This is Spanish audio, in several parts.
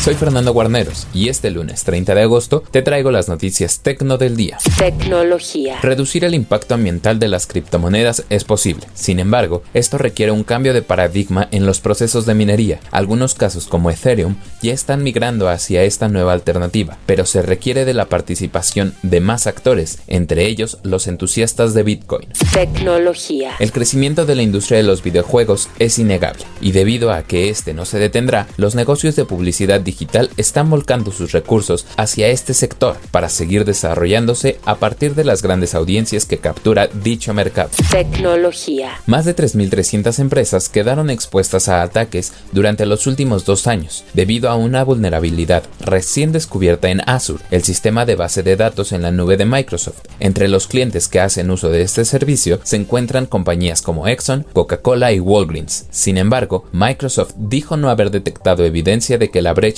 Soy Fernando Guarneros y este lunes 30 de agosto te traigo las noticias tecno del día. Tecnología. Reducir el impacto ambiental de las criptomonedas es posible. Sin embargo, esto requiere un cambio de paradigma en los procesos de minería. Algunos casos como Ethereum ya están migrando hacia esta nueva alternativa, pero se requiere de la participación de más actores, entre ellos los entusiastas de Bitcoin. Tecnología. El crecimiento de la industria de los videojuegos es innegable, y debido a que este no se detendrá, los negocios de publicidad digital están volcando sus recursos hacia este sector para seguir desarrollándose a partir de las grandes audiencias que captura dicho mercado. Tecnología. Más de 3.300 empresas quedaron expuestas a ataques durante los últimos dos años debido a una vulnerabilidad recién descubierta en Azure, el sistema de base de datos en la nube de Microsoft. Entre los clientes que hacen uso de este servicio se encuentran compañías como Exxon, Coca-Cola y Walgreens. Sin embargo, Microsoft dijo no haber detectado evidencia de que la brecha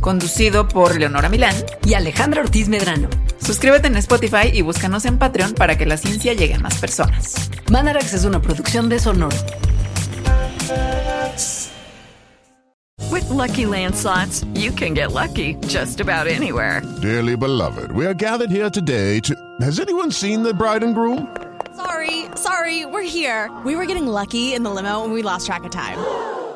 Conducido por Leonora Milán y Alejandra Ortiz Medrano. Suscríbete en Spotify y búscanos en Patreon para que la ciencia llegue a más personas. Mandarax es una producción de Sonoro. With lucky landslots, you can get lucky just about anywhere. Dearly beloved, we are gathered here today to. Has anyone seen the bride and groom? Sorry, sorry, we're here. We were getting lucky in the limo and we lost track of time.